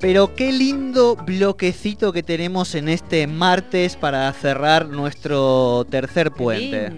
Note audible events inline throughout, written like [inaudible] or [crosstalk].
Pero qué lindo bloquecito que tenemos en este martes para cerrar nuestro tercer puente.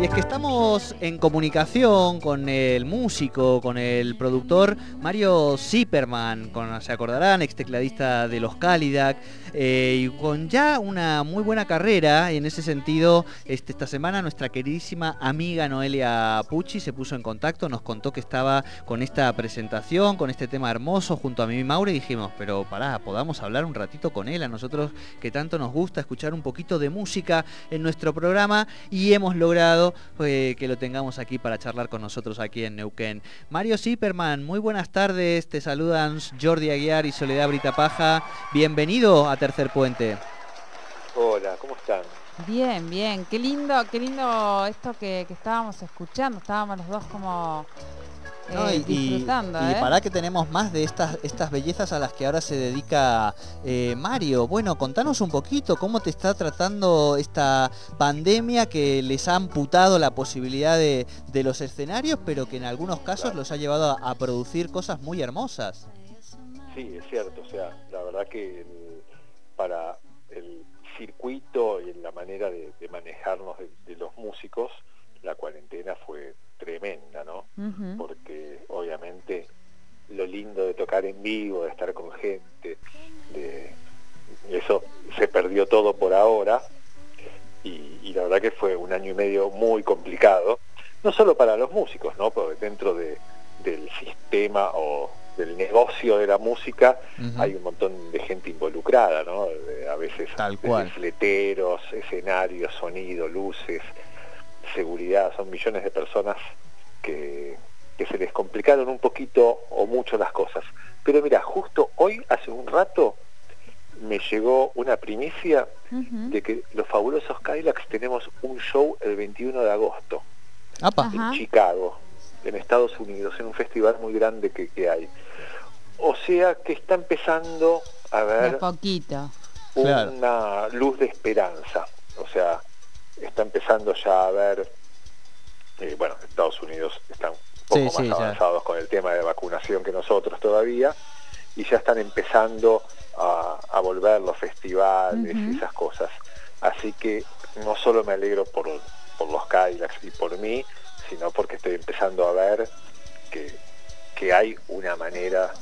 Y es que estamos en comunicación con el músico, con el productor Mario Zipperman, con, se acordarán, ex tecladista de los Calidac, eh, y con ya una muy buena carrera. Y en ese sentido, este, esta semana nuestra queridísima amiga Noelia Pucci se puso en contacto, nos contó que estaba con esta presentación, con este tema hermoso junto a mí y Maure, y dijimos, pero pará, podamos hablar un ratito con él, a nosotros que tanto nos gusta escuchar un poquito de música en nuestro programa, y hemos logrado eh, que lo tengamos aquí para charlar con nosotros aquí en Neuquén. Mario Zipperman, muy buenas tardes, te saludan Jordi Aguiar y Soledad Brita Paja, bienvenido a Tercer Puente. Hola, ¿cómo están? Bien, bien, qué lindo, qué lindo esto que, estábamos escuchando, estábamos los dos como eh, disfrutando. Y, ¿eh? para que tenemos más de estas, estas bellezas a las que ahora se dedica eh, Mario. Bueno, contanos un poquito cómo te está tratando esta pandemia que les ha amputado la posibilidad de, los escenarios, pero que en algunos casos los ha llevado a, producir cosas muy hermosas. Sí, es cierto, o sea, la verdad que para el circuito y la manera de, manejarnos de, los músicos, la cuarentena fue tremenda, ¿no? Porque obviamente lo lindo de tocar en vivo, de estar con gente, de eso se perdió todo por ahora y, la verdad que fue un año y medio muy complicado, no solo para los músicos, ¿no? Porque dentro de, del sistema o del negocio de la música hay un montón de gente involucrada, ¿no? A veces Tal fleteros, escenarios, sonido, luces, seguridad, son millones de personas que, se les complicaron un poquito o mucho las cosas. Pero mira, justo hoy, hace un rato, me llegó una primicia de que los fabulosos Kylax tenemos un show el 21 de agosto en Chicago, en Estados Unidos, en un festival muy grande que hay. O sea que está empezando a ver una luz de esperanza. O sea, está empezando ya a ver, eh, bueno, Estados Unidos están un poco más avanzados con el tema de vacunación que nosotros todavía, y ya están empezando a, volver los festivales y esas cosas. Así que no solo me alegro por, por los Kylax y por mí, sino porque estoy empezando a ver que, que hay una manera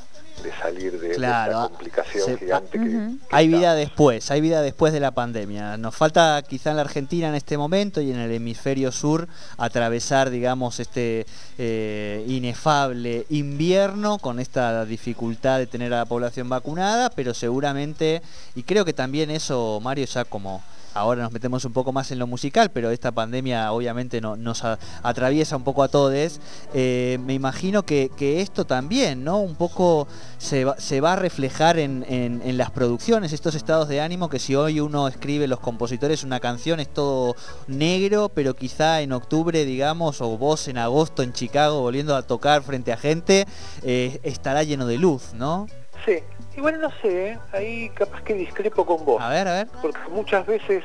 de salir de, esta complicación gigante que, Hay vida después, hay vida después de la pandemia. Nos falta quizá en la Argentina en este momento y en el hemisferio sur atravesar, digamos, este eh, inefable invierno con esta dificultad de tener a la población vacunada, pero seguramente, y creo que también eso, Mario, ya como ahora nos metemos un poco más en lo musical, pero esta pandemia obviamente no, nos atraviesa un poco a todos. Eh, me imagino que, esto también, ¿no? Un poco se va, a reflejar en, las producciones, estos estados de ánimo que si hoy uno escribe los compositores una canción es todo negro, pero quizá en octubre, digamos, o vos en agosto en Chicago volviendo a tocar frente a gente, eh, estará lleno de luz, ¿no? Sí, Igual no sé, ¿eh? ahí capaz que discrepo con vos. A ver, a ver. Porque muchas veces,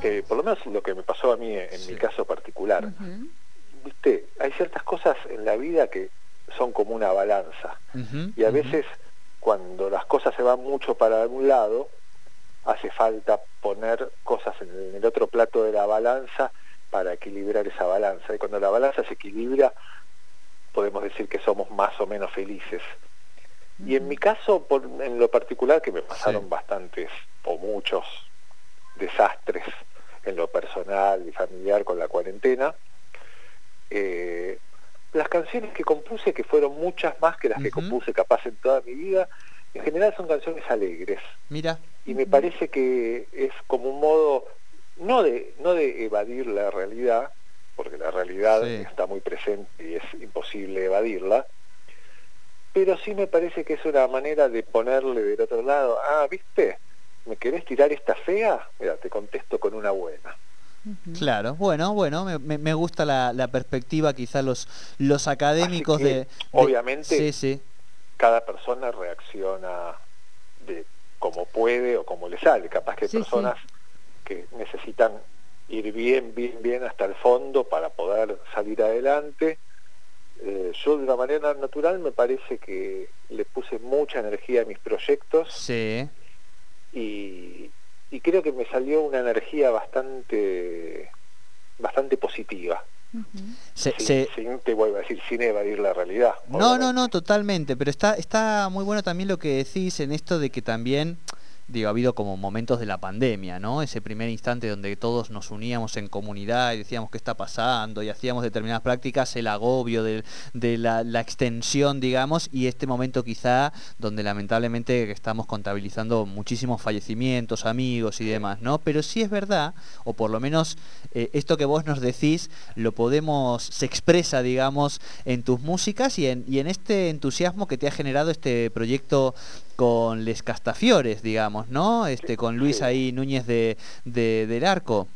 eh, por lo menos lo que me pasó a mí en mi caso particular, viste, hay ciertas cosas en la vida que son como una balanza. y a veces cuando las cosas se van mucho para algún lado, hace falta poner cosas en el otro plato de la balanza para equilibrar esa balanza. Y cuando la balanza se equilibra, podemos decir que somos más o menos felices. Y en mi caso, en lo particular, que me pasaron bastantes o muchos desastres en lo personal y familiar con la cuarentena, eh, las canciones que compuse, que fueron muchas más que las que compuse capaz en toda mi vida, en general son canciones alegres. Mira. Y me parece que es como un modo, no de, no de evadir la realidad, porque la realidad está muy presente y es imposible evadirla, pero sí me parece que es una manera de ponerle del otro lado, ah, viste, ¿me querés tirar esta fea? Mira, te contesto con una buena. Claro, bueno, bueno, me, gusta la, perspectiva, quizá los, los académicos de, Obviamente, cada persona reacciona de como puede o como le sale. Capaz que hay personas que necesitan ir bien, bien, bien hasta el fondo para poder salir adelante. Eh, yo de una manera natural me parece que le puse mucha energía a mis proyectos. Sí. Y, y creo que me salió una energía bastante, bastante positiva sin, te vuelvo a decir, sin evadir la realidad. No, no, no, totalmente, pero está, está muy bueno también lo que decís en esto de que también digo, ha habido como momentos de la pandemia, ¿no? Ese primer instante donde todos nos uníamos en comunidad y decíamos qué está pasando y hacíamos determinadas prácticas, el agobio de, la, extensión, digamos, y este momento quizá donde lamentablemente estamos contabilizando muchísimos fallecimientos, amigos y demás, ¿no? Pero sí es verdad, o por lo menos eh, esto que vos nos decís, lo podemos, se expresa, digamos, en tus músicas y en, y en este entusiasmo que te ha generado este proyecto con Les Castafiores, digamos, ¿no? Este, con Luis ahí Núñez de, del Arco.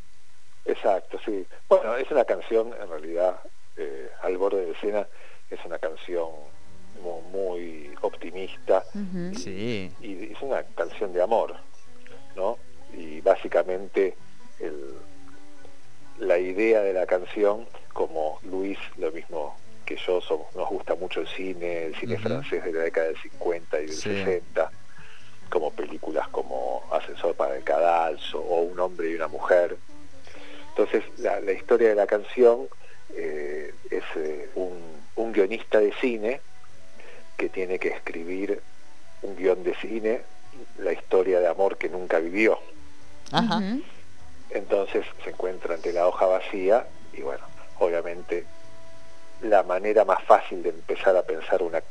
Exacto, sí. Bueno, es una canción, en realidad, eh, al borde de escena, es una canción muy, optimista y, sí. y, es una canción de amor, ¿no? Y básicamente la idea de la canción, como Luis lo mismo que yo somos, nos gusta mucho el cine, el cine francés de la década del 50 y del 60, como películas como Ascensor para el Cadalso o Un hombre y una mujer. Entonces la, historia de la canción eh, es eh, un, guionista de cine que tiene que escribir un guion de cine, la historia de amor que nunca vivió. Entonces se encuentra ante la hoja vacía y bueno, obviamente la manera más fácil de empezar a pensar una,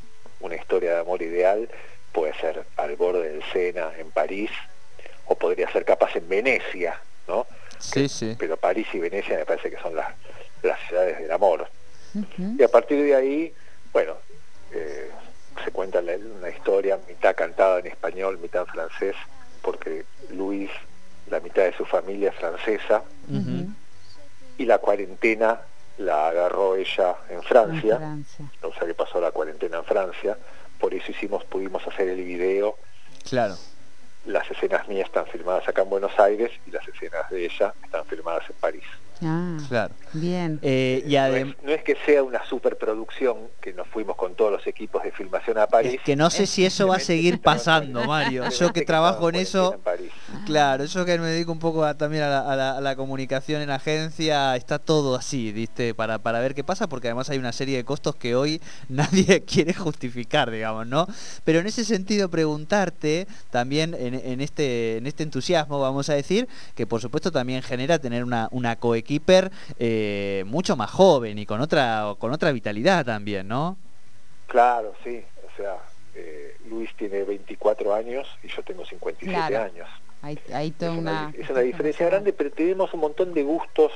historia de amor ideal puede ser al borde del Sena, en París, o podría ser capaz en Venecia, ¿no? Sí, sí. Pero París y Venecia me parece que son las, las ciudades del amor. Y a partir de ahí, bueno, eh, se cuenta una historia mitad cantada en español, mitad en francés, porque Luis, la mitad de su familia es francesa, y la cuarentena la agarró ella en Francia, o sea que pasó la cuarentena en Francia, por eso hicimos, pudimos hacer el video. Claro. Las escenas mías están filmadas acá en Buenos Aires y las escenas de ella están filmadas en París. Ah, claro. Bien. Eh, y no, es, que sea una superproducción, que nos fuimos con todos los equipos de filmación a París. que no sé si eso va a seguir pasando, Mario. [laughs] Yo que trabajo en eso, claro, yo que me dedico un poco también a la, comunicación en agencia, está todo así, ¿viste? Para, para ver qué pasa, porque además hay una serie de costos que hoy [laughs] nadie quiere justificar, digamos, ¿no? Pero en ese sentido, preguntarte también en, este, en este entusiasmo, vamos a decir, que por supuesto también genera tener una, una coequipa eh, mucho más joven y con otra, con otra vitalidad también, ¿no? Claro, sí. O sea, eh, Luis tiene 24 años y yo tengo 57 años. Hay, hay es una, es una diferencia grande, pero tenemos un montón de gustos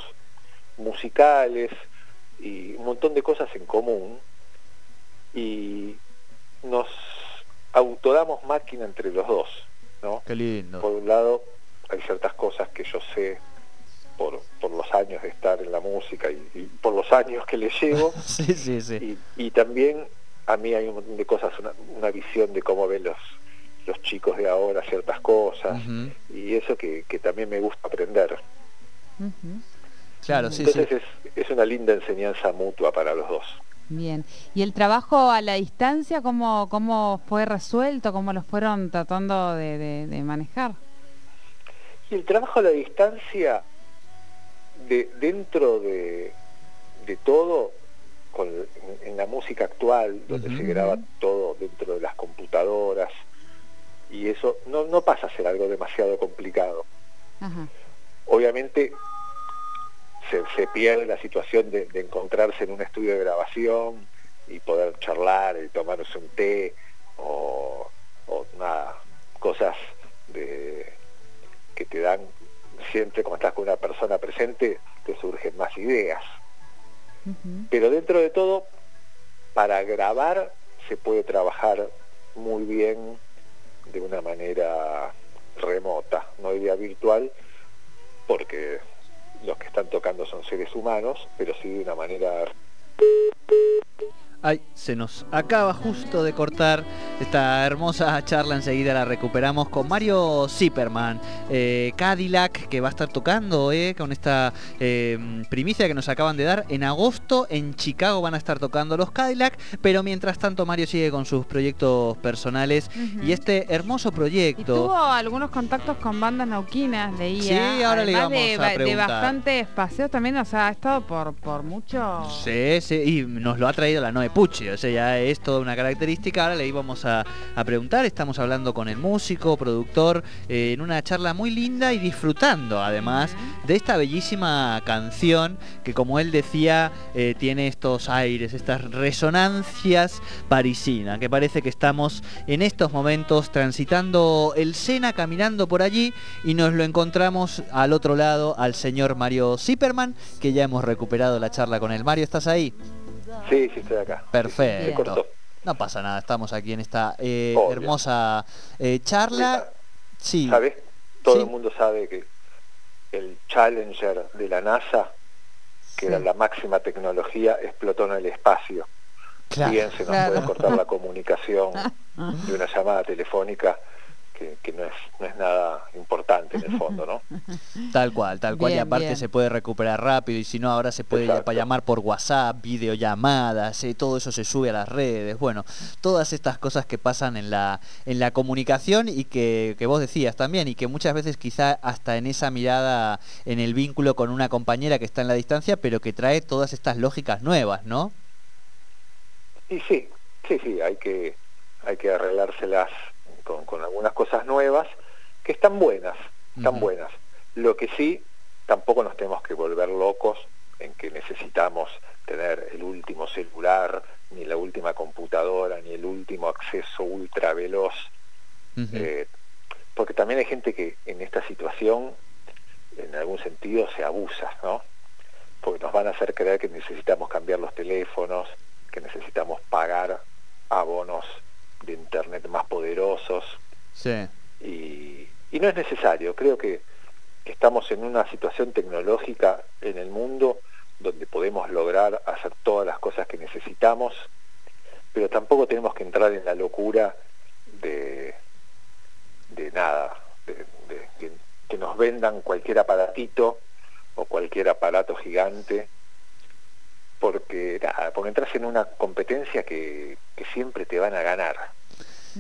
musicales y un montón de cosas en común y nos autodamos máquina entre los dos, ¿no? Qué lindo. Por un lado, hay ciertas cosas que yo sé por, por los años de estar en la música y, por los años que le llevo. [laughs] sí, sí, sí. Y, también a mí hay un montón de cosas, una, visión de cómo ven los, los chicos de ahora ciertas cosas y eso que, también me gusta aprender. Claro, sí, Entonces Es, es una linda enseñanza mutua para los dos. Bien. ¿Y el trabajo a la distancia cómo, cómo fue resuelto? ¿Cómo los fueron tratando de, de manejar? Y el trabajo a la distancia de, dentro de, de todo, con, en, la música actual, donde se graba todo dentro de las computadoras, y eso no, no pasa a ser algo demasiado complicado. Obviamente se, se, pierde la situación de, encontrarse en un estudio de grabación y poder charlar y tomarse un té o, o nada, cosas de, que te dan siempre como estás con una persona presente, te surgen más ideas. Pero dentro de todo, para grabar se puede trabajar muy bien de una manera remota, no idea virtual, porque los que están tocando son seres humanos, pero sí de una manera Ay, se nos acaba justo de cortar esta hermosa charla, enseguida la recuperamos con Mario Zipperman, eh, Cadillac, que va a estar tocando eh, con esta em, primicia que nos acaban de dar. En agosto en Chicago van a estar tocando los Cadillac, pero mientras tanto Mario sigue con sus proyectos personales y este hermoso proyecto. tuvo algunos contactos con bandas nauquinas, leía. Sí, ahora le vamos de, a preguntar. de bastante paseos también, o sea, ha estado por, por mucho... Sí, sí, y nos lo ha traído la Pucci, o sea, ya es toda una característica. Ahora le íbamos a, preguntar, estamos hablando con el músico, productor, eh, en una charla muy linda y disfrutando además de esta bellísima canción que como él decía, eh, tiene estos aires, estas resonancias parisinas, que parece que estamos en estos momentos transitando el Sena, caminando por allí y nos lo encontramos al otro lado al señor Mario Zipperman, que ya hemos recuperado la charla con él. Mario, ¿estás ahí? Sí, sí, estoy acá. Perfecto. No pasa nada, estamos aquí en esta eh, hermosa eh, charla. Sí. ¿Sabes? Todo el mundo sabe que el Challenger de la NASA, que era la máxima tecnología, explotó en el espacio. Bien se nos puede cortar la comunicación de una llamada telefónica que, no, es, no es nada importante en el fondo, ¿no? [laughs] Tal cual, tal cual, y aparte se puede recuperar rápido, y si no, ahora se puede llamar por WhatsApp, videollamadas, eh, todo eso se sube a las redes, bueno, todas estas cosas que pasan en la, en la comunicación y que, que vos decías también, y que muchas veces quizá hasta en esa mirada, en el vínculo con una compañera que está en la distancia, pero que trae todas estas lógicas nuevas, ¿no? Y sí, sí, sí, hay que, hay que arreglárselas con, algunas cosas nuevas que están buenas, están buenas. Lo que sí, tampoco nos tenemos que volver locos en que necesitamos tener el último celular, ni la última computadora, ni el último acceso ultra veloz. Eh, porque también hay gente que en esta situación, en algún sentido, se abusa, ¿no? Porque nos van a hacer creer que necesitamos cambiar los teléfonos, que necesitamos pagar abonos Y, no es necesario, creo que, estamos en una situación tecnológica en el mundo donde podemos lograr hacer todas las cosas que necesitamos, pero tampoco tenemos que entrar en la locura de, de nada, de, que, nos vendan cualquier aparatito o cualquier aparato gigante, porque nada, porque entras en una competencia que, que siempre te van a ganar.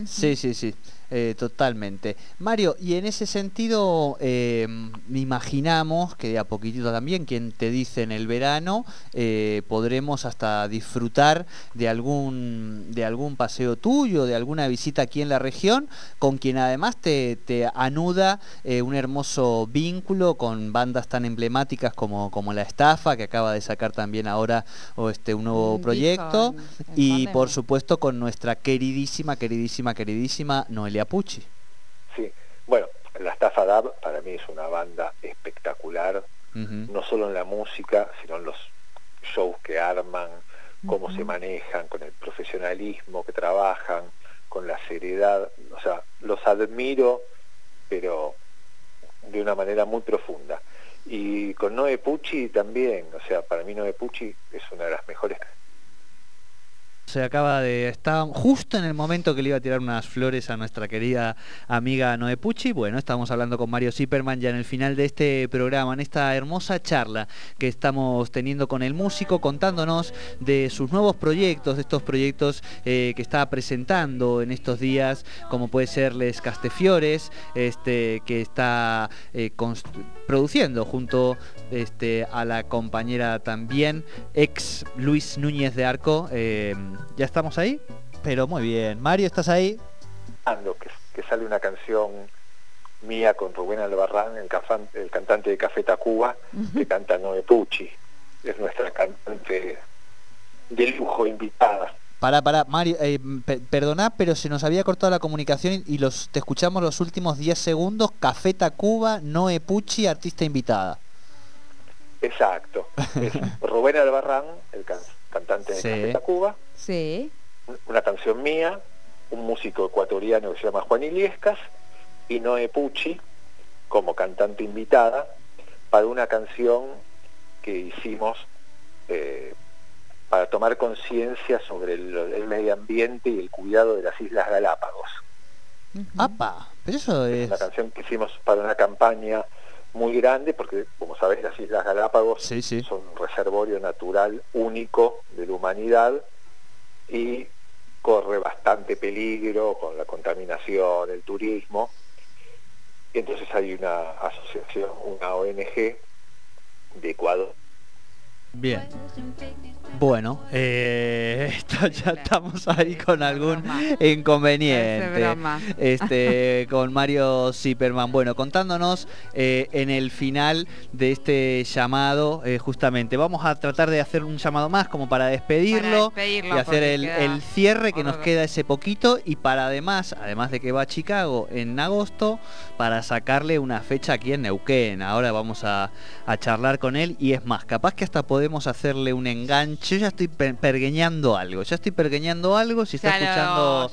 Sí, sí, sí. Eh, totalmente. Mario, y en ese sentido, eh, imaginamos que de a poquitito también, quien te dice en el verano, eh, podremos hasta disfrutar de algún, de algún paseo tuyo, de alguna visita aquí en la región, con quien además te, te anuda un hermoso vínculo con bandas tan emblemáticas como, como La Estafa, que acaba de sacar también ahora o este, un nuevo proyecto, y por supuesto con nuestra queridísima, queridísima, queridísima Noelia Pucci. Sí, bueno, la Estafa Dab para mí es una banda espectacular, no solo en la música, sino en los shows que arman, cómo se manejan, con el profesionalismo que trabajan, con la seriedad, o sea, los admiro, pero de una manera muy profunda. Y con Noe Pucci también, o sea, para mí Noe Pucci es una de las mejores se acaba de... Está justo en el momento que le iba a tirar unas flores a nuestra querida amiga Noé Pucci. Bueno, estamos hablando con Mario Zipperman ya en el final de este programa, en esta hermosa charla que estamos teniendo con el músico, contándonos de sus nuevos proyectos, de estos proyectos eh, que está presentando en estos días, como puede ser Les Castefiores, este, que está eh, produciendo junto este, a la compañera también, ex Luis Núñez de Arco. Eh, ¿Ya estamos ahí? Pero muy bien. Mario, ¿estás ahí? Que, que sale una canción mía con Rubén Albarrán, el, el cantante de Café Tacuba, que canta Noe Pucci. Es nuestra cantante de lujo invitada. Para, para, Mario, eh, perdona, pero se nos había cortado la comunicación y los te escuchamos los últimos 10 segundos. Café Tacuba, Noe Pucci, artista invitada. Exacto. [laughs] Rubén Albarrán, el cantante de Café Tacuba, Sí. Una canción mía, un músico ecuatoriano que se llama Juan Iliescas y Noé Pucci como cantante invitada para una canción que hicimos eh, para tomar conciencia sobre el, medio ambiente y el cuidado de las Islas Galápagos. ¡Apa! Pero eso es... Una canción que hicimos para una campaña muy grande, porque como sabéis las Islas Galápagos son reservorio natural único de la humanidad y corre bastante peligro con la contaminación, el turismo. Entonces hay una asociación, una ONG de Ecuador. Bien. Bueno, eh, [laughs] ya estamos ahí con algún inconveniente. [laughs] Este, con Mario Zipperman. Bueno, contándonos eh, en el final de este llamado, eh, justamente, vamos a tratar de hacer un llamado más como para despedirlo, y hacer el, cierre que nos queda ese poquito y para además, además de que va a Chicago en agosto, para sacarle una fecha aquí en Neuquén. Ahora vamos a, a charlar con él y es más, capaz que hasta podemos hacerle un enganche yo ya estoy pergueñando algo, ya estoy pergueñando algo, si está escuchando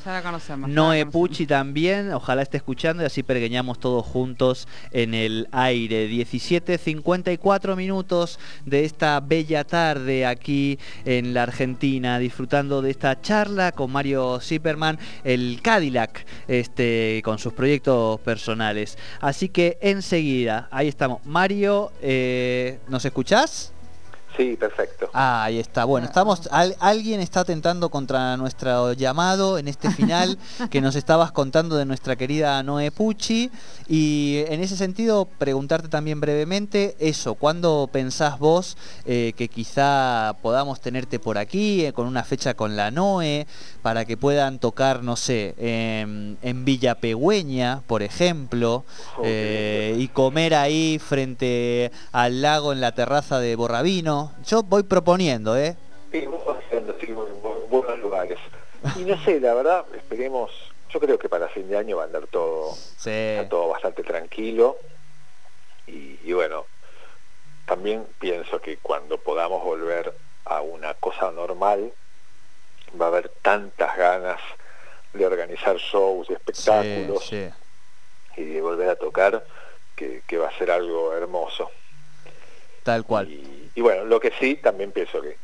Noé Pucci también, ojalá esté escuchando y así pergueñamos todos juntos en el aire. 17.54 minutos de esta bella tarde aquí en la Argentina, disfrutando de esta charla con Mario Zipperman, el Cadillac, este, con sus proyectos personales. Así que enseguida, ahí estamos. Mario, eh, ¿nos escuchás? Sí, perfecto. Ah, ahí está. Bueno, estamos. alguien está atentando contra nuestro llamado en este final [laughs] que nos estabas contando de nuestra querida Noé Pucci. Y en ese sentido, preguntarte también brevemente eso. ¿Cuándo pensás vos eh, que quizá podamos tenerte por aquí eh, con una fecha con la Noé para que puedan tocar, no sé, en Villa Pegüeña, por ejemplo, eh, y comer ahí frente al lago en la terraza de Yo voy proponiendo, ¿eh? Sí, haciendo, sí, buenos lugares. Y no sé, la verdad, esperemos, yo creo que para fin de año va a andar todo, todo bastante tranquilo. Y, bueno, también pienso que cuando podamos volver a una cosa normal, va a haber tantas ganas de organizar shows, de espectáculos y de volver a tocar que, va a ser algo hermoso. Tal cual. Y bueno, lo que sí, también pienso que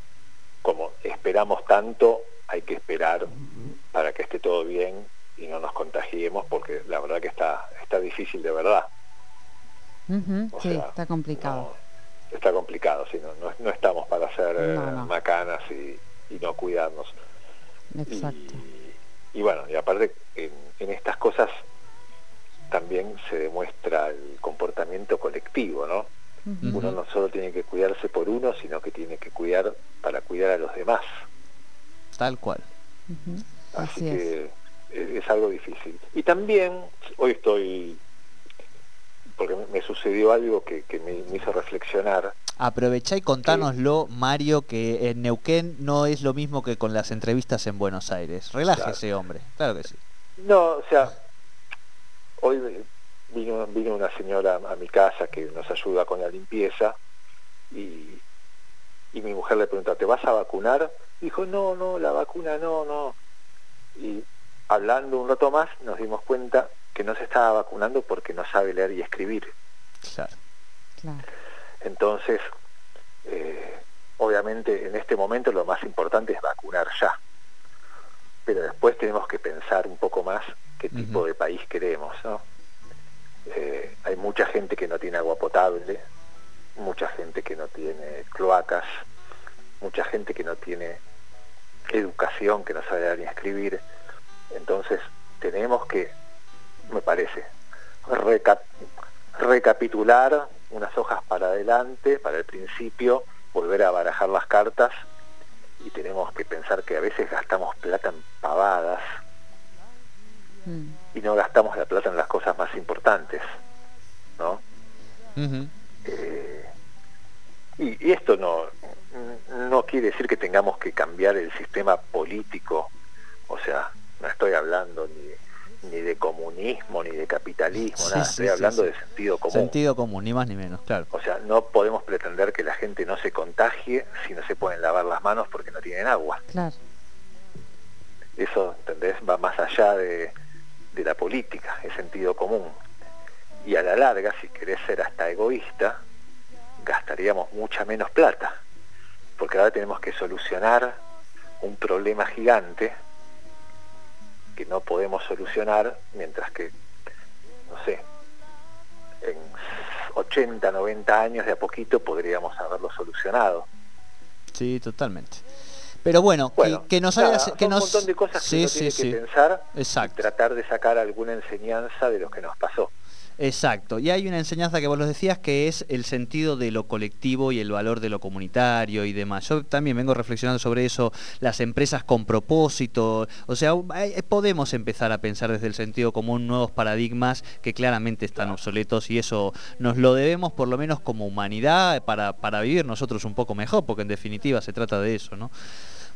como esperamos tanto, hay que esperar para que esté todo bien y no nos contagiemos, porque la verdad que está, está difícil de verdad. sí, está complicado. está complicado, sí, no, no, estamos para hacer eh, macanas y, no cuidarnos. Exacto. Y, bueno, y aparte en, en estas cosas también se demuestra el comportamiento colectivo, ¿no? Uno no solo tiene que cuidarse por uno, sino que tiene que cuidar para cuidar a los demás. Tal cual. Así, que es. algo difícil. Y también, hoy estoy, porque me sucedió algo que, me, hizo reflexionar. Aprovechá y contánoslo, Mario, que en Neuquén no es lo mismo que con las entrevistas en Buenos Aires. Relájese, hombre. Claro que sí. No, o sea, hoy vino, vino una señora a mi casa que nos ayuda con la limpieza y, y mi mujer le pregunta, ¿te vas a vacunar? Dijo, no, no, la vacuna no, no. Y hablando un rato más nos dimos cuenta que no se estaba vacunando porque no sabe leer y escribir. Claro. Entonces, eh, obviamente en este momento lo más importante es vacunar ya. Pero después tenemos que pensar un poco más qué tipo de país queremos, ¿no? Eh, hay mucha gente que no tiene agua potable, mucha gente que no tiene cloacas, mucha gente que no tiene educación, que no sabe leer ni escribir. Entonces tenemos que, me parece, recapitular unas hojas para adelante, para el principio, volver a barajar las cartas y tenemos que pensar que a veces gastamos plata en pavadas. Mm y no gastamos la plata en las cosas más importantes, ¿no? Eh, y, esto no, no quiere decir que tengamos que cambiar el sistema político, o sea, no estoy hablando ni, ni de comunismo ni de capitalismo, nada, estoy hablando de sentido común. Sentido común, ni más ni menos, claro. O sea, no podemos pretender que la gente no se contagie si no se pueden lavar las manos porque no tienen agua. Claro. Eso, ¿entendés? Va más allá de, de la política, es sentido común. Y a la larga, si querés ser hasta egoísta, gastaríamos mucha menos plata, porque ahora tenemos que solucionar un problema gigante que no podemos solucionar mientras que, no sé, en 80, 90 años de a poquito podríamos haberlo solucionado. Sí, totalmente. Pero bueno, que, nos haya... Que un montón de cosas que uno tiene que pensar y tratar de sacar alguna enseñanza de lo que nos pasó. Exacto, y hay una enseñanza que vos los decías que es el sentido de lo colectivo y el valor de lo comunitario y demás. Yo también vengo reflexionando sobre eso, las empresas con propósito, o sea, podemos empezar a pensar desde el sentido común nuevos paradigmas que claramente están obsoletos y eso nos lo debemos por lo menos como humanidad para, para vivir nosotros un poco mejor, porque en definitiva se trata de eso, ¿no?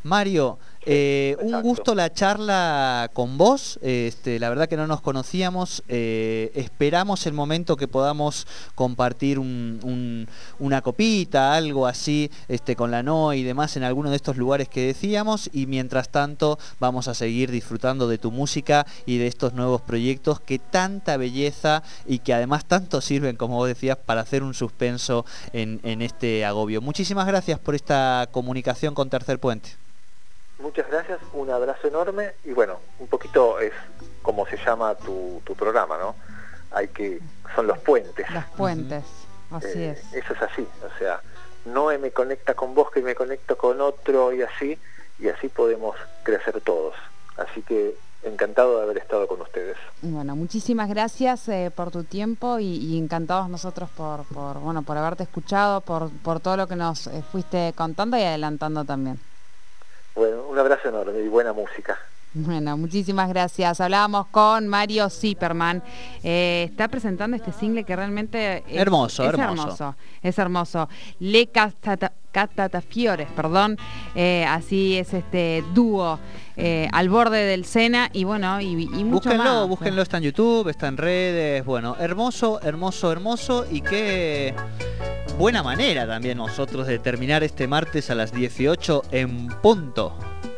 Mario, eh, un gusto la charla con vos. Este, la verdad que no nos conocíamos. Eh, esperamos el momento que podamos compartir una copita, algo así, este, con la NOE y demás en alguno de estos lugares que decíamos. Y mientras tanto vamos a seguir disfrutando de tu música y de estos nuevos proyectos que tanta belleza y que además tanto sirven, como vos decías, para hacer un suspenso en, en este agobio. Muchísimas gracias por esta comunicación con Tercer Puente. Muchas gracias, un abrazo enorme y bueno, un poquito es como se llama tu, programa, ¿no? Hay que, son los puentes. Los puentes, así eh, es. Eso es así, o sea, no me conecta con vos que me conecto con otro y así, y así podemos crecer todos. Así que encantado de haber estado con ustedes. Bueno, muchísimas gracias eh, por tu tiempo y, encantados nosotros por, bueno, por haberte escuchado, por, por todo lo que nos eh, fuiste contando y adelantando también. Un abrazo enorme y buena música. Bueno, muchísimas gracias. Hablábamos con Mario Zipperman. Eh, está presentando este single que realmente es hermoso, hermoso. Es hermoso. Le Catatafiores, perdón. Eh, así es este dúo eh, al borde del Sena y bueno, y, y mucho búsquenlo, Búsquenlo, está en YouTube, está en redes. Bueno, hermoso, hermoso, hermoso y qué buena manera también nosotros de terminar este martes a las 18 en punto.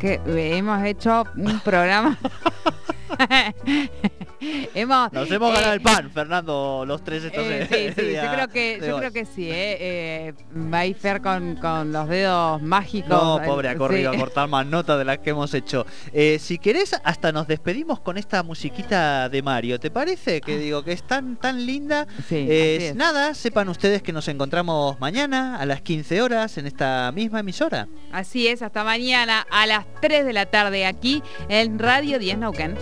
Que hemos hecho un programa [laughs] Nos hemos ganado el pan, Fernando, los tres estos eh, sí, [laughs] sí, yo creo que, yo creo que sí, ¿eh? eh va a ir Fer con, los dedos mágicos. No, pobre, ha corrido a cortar más notas de las que hemos hecho. Eh, si querés, hasta nos despedimos con esta musiquita de Mario. ¿Te parece? Que digo que es tan, tan linda. Sí, Nada, sepan ustedes que nos encontramos mañana a las 15 horas en esta misma emisora. Así es, hasta mañana a las 3 de la tarde aquí en Radio 10 Nauquén.